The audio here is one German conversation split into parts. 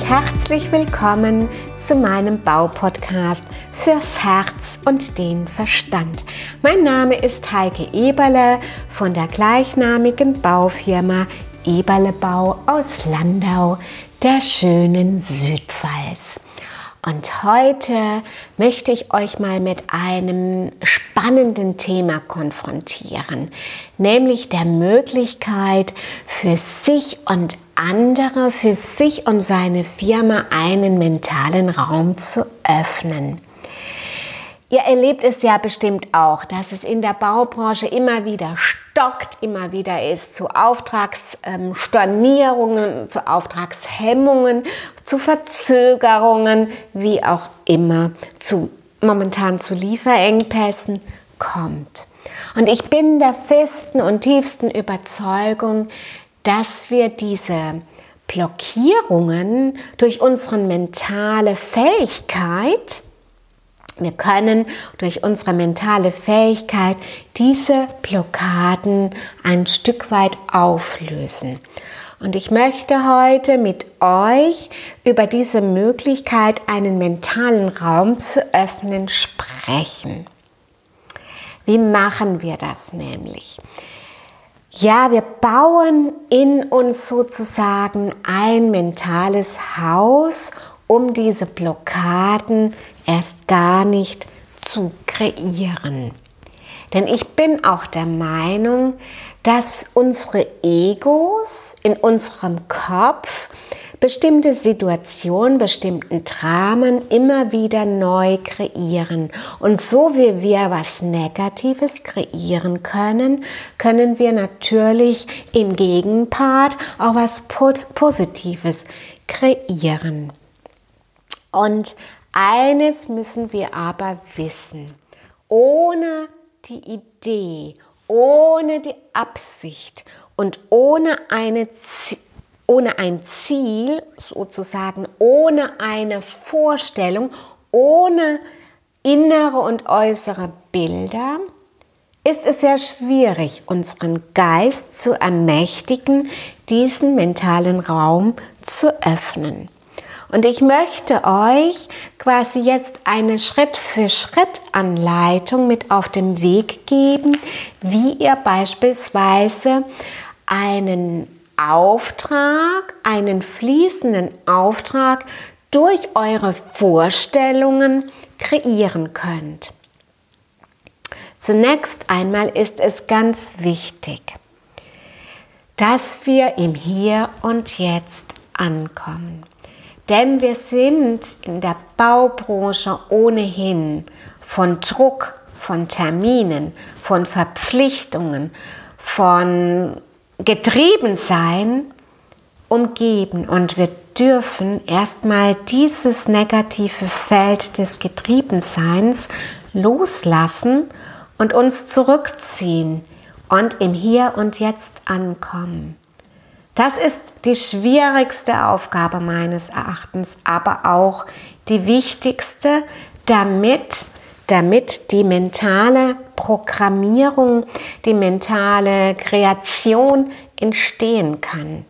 und herzlich willkommen zu meinem Baupodcast fürs Herz und den Verstand. Mein Name ist Heike Eberle von der gleichnamigen Baufirma Eberle Bau aus Landau, der schönen Südpfalz. Und heute möchte ich euch mal mit einem spannenden Thema konfrontieren, nämlich der Möglichkeit für sich und andere, für sich und seine Firma einen mentalen Raum zu öffnen. Ihr erlebt es ja bestimmt auch, dass es in der Baubranche immer wieder stockt, immer wieder ist zu Auftragsstornierungen, zu Auftragshemmungen, zu Verzögerungen, wie auch immer, zu momentan zu Lieferengpässen kommt. Und ich bin der festen und tiefsten Überzeugung, dass wir diese Blockierungen durch unsere mentale Fähigkeit wir können durch unsere mentale Fähigkeit diese Blockaden ein Stück weit auflösen. Und ich möchte heute mit euch über diese Möglichkeit, einen mentalen Raum zu öffnen, sprechen. Wie machen wir das nämlich? Ja, wir bauen in uns sozusagen ein mentales Haus, um diese Blockaden erst gar nicht zu kreieren. Denn ich bin auch der Meinung, dass unsere Egos in unserem Kopf bestimmte Situationen, bestimmten Dramen immer wieder neu kreieren. Und so wie wir was Negatives kreieren können, können wir natürlich im Gegenpart auch was Positives kreieren. Und eines müssen wir aber wissen. Ohne die Idee, ohne die Absicht und ohne, eine, ohne ein Ziel, sozusagen ohne eine Vorstellung, ohne innere und äußere Bilder, ist es sehr schwierig, unseren Geist zu ermächtigen, diesen mentalen Raum zu öffnen. Und ich möchte euch quasi jetzt eine Schritt-für-Schritt-Anleitung mit auf den Weg geben, wie ihr beispielsweise einen Auftrag, einen fließenden Auftrag durch eure Vorstellungen kreieren könnt. Zunächst einmal ist es ganz wichtig, dass wir im Hier und Jetzt ankommen. Denn wir sind in der Baubranche ohnehin von Druck, von Terminen, von Verpflichtungen, von Getriebensein umgeben. Und wir dürfen erstmal dieses negative Feld des Getriebenseins loslassen und uns zurückziehen und im Hier und Jetzt ankommen. Das ist die schwierigste Aufgabe meines Erachtens, aber auch die wichtigste, damit, damit die mentale Programmierung, die mentale Kreation entstehen kann.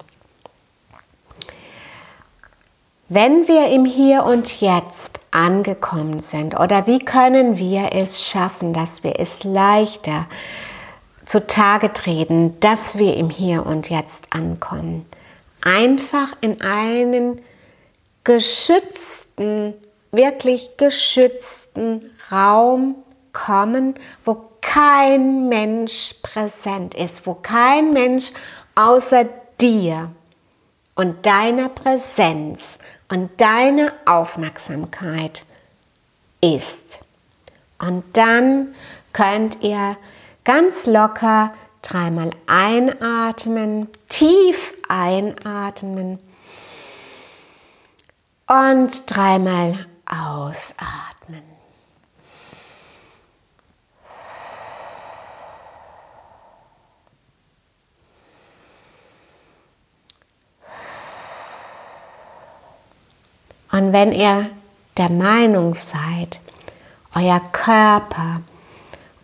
Wenn wir im Hier und Jetzt angekommen sind oder wie können wir es schaffen, dass wir es leichter zutage treten, dass wir im Hier und Jetzt ankommen. Einfach in einen geschützten, wirklich geschützten Raum kommen, wo kein Mensch präsent ist, wo kein Mensch außer dir und deiner Präsenz und deiner Aufmerksamkeit ist. Und dann könnt ihr Ganz locker dreimal einatmen, tief einatmen und dreimal ausatmen. Wenn ihr der Meinung seid, euer Körper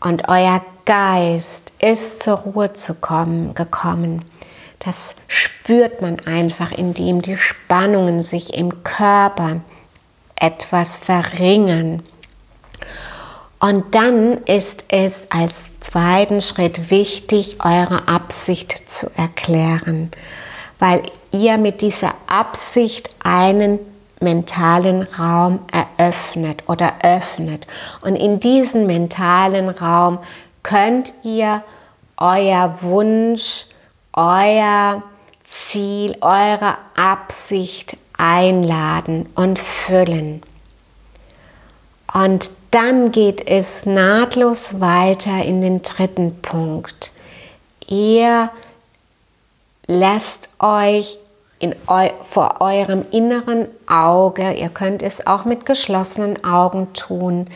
und euer Geist ist zur Ruhe zu kommen, gekommen, Das spürt man einfach, indem die Spannungen sich im Körper etwas verringern. Und dann ist es als zweiten Schritt wichtig, eure Absicht zu erklären, weil ihr mit dieser Absicht einen mentalen Raum eröffnet oder öffnet. Und in diesen mentalen Raum könnt ihr euer Wunsch, euer Ziel, eure Absicht einladen und füllen. Und dann geht es nahtlos weiter in den dritten Punkt. Ihr lasst euch eu vor eurem inneren Auge, ihr könnt es auch mit geschlossenen Augen tun,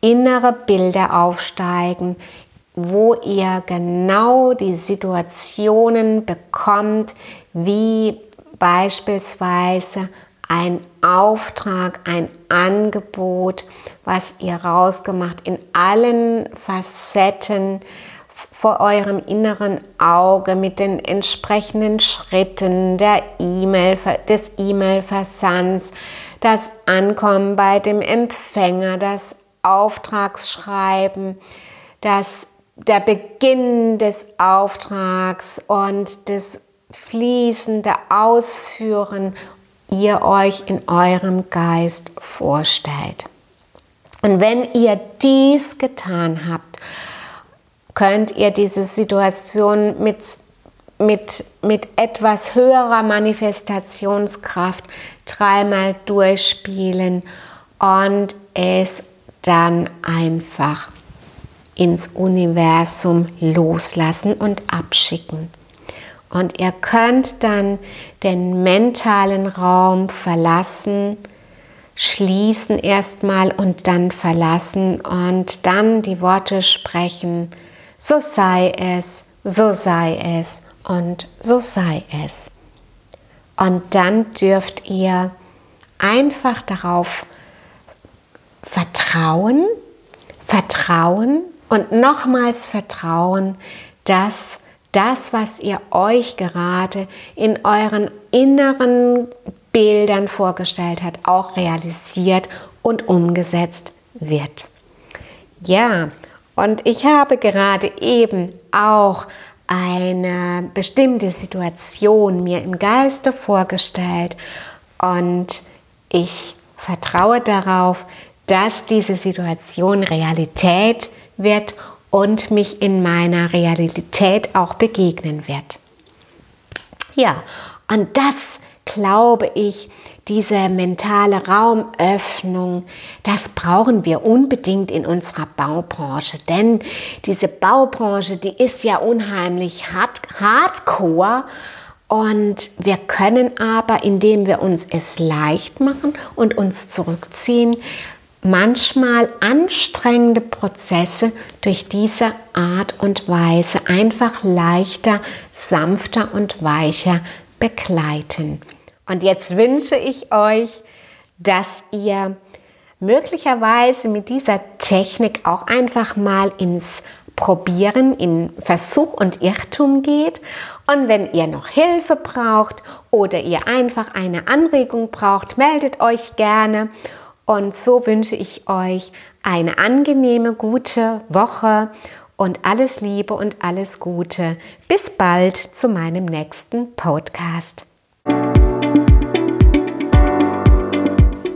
innere Bilder aufsteigen, wo ihr genau die Situationen bekommt, wie beispielsweise ein Auftrag, ein Angebot, was ihr rausgemacht in allen Facetten vor eurem inneren Auge mit den entsprechenden Schritten der E-Mail, des E-Mail-Versands, das Ankommen bei dem Empfänger, das Auftragsschreiben, das, der Beginn des Auftrags und das fließende Ausführen ihr euch in eurem Geist vorstellt. Und wenn ihr dies getan habt, könnt ihr diese Situation mit, mit, mit etwas höherer Manifestationskraft dreimal durchspielen und es dann einfach ins Universum loslassen und abschicken. Und ihr könnt dann den mentalen Raum verlassen, schließen erstmal und dann verlassen und dann die Worte sprechen, so sei es, so sei es und so sei es. Und dann dürft ihr einfach darauf vertrauen, vertrauen und nochmals vertrauen, dass das, was ihr euch gerade in euren inneren Bildern vorgestellt habt, auch realisiert und umgesetzt wird. Ja, und ich habe gerade eben auch eine bestimmte Situation mir im Geiste vorgestellt und ich vertraue darauf, dass diese Situation Realität wird und mich in meiner Realität auch begegnen wird. Ja, und das glaube ich, diese mentale Raumöffnung, das brauchen wir unbedingt in unserer Baubranche. Denn diese Baubranche, die ist ja unheimlich hard, hardcore. Und wir können aber, indem wir uns es leicht machen und uns zurückziehen, manchmal anstrengende Prozesse durch diese Art und Weise einfach leichter, sanfter und weicher begleiten. Und jetzt wünsche ich euch, dass ihr möglicherweise mit dieser Technik auch einfach mal ins Probieren, in Versuch und Irrtum geht. Und wenn ihr noch Hilfe braucht oder ihr einfach eine Anregung braucht, meldet euch gerne. Und so wünsche ich euch eine angenehme, gute Woche und alles Liebe und alles Gute. Bis bald zu meinem nächsten Podcast.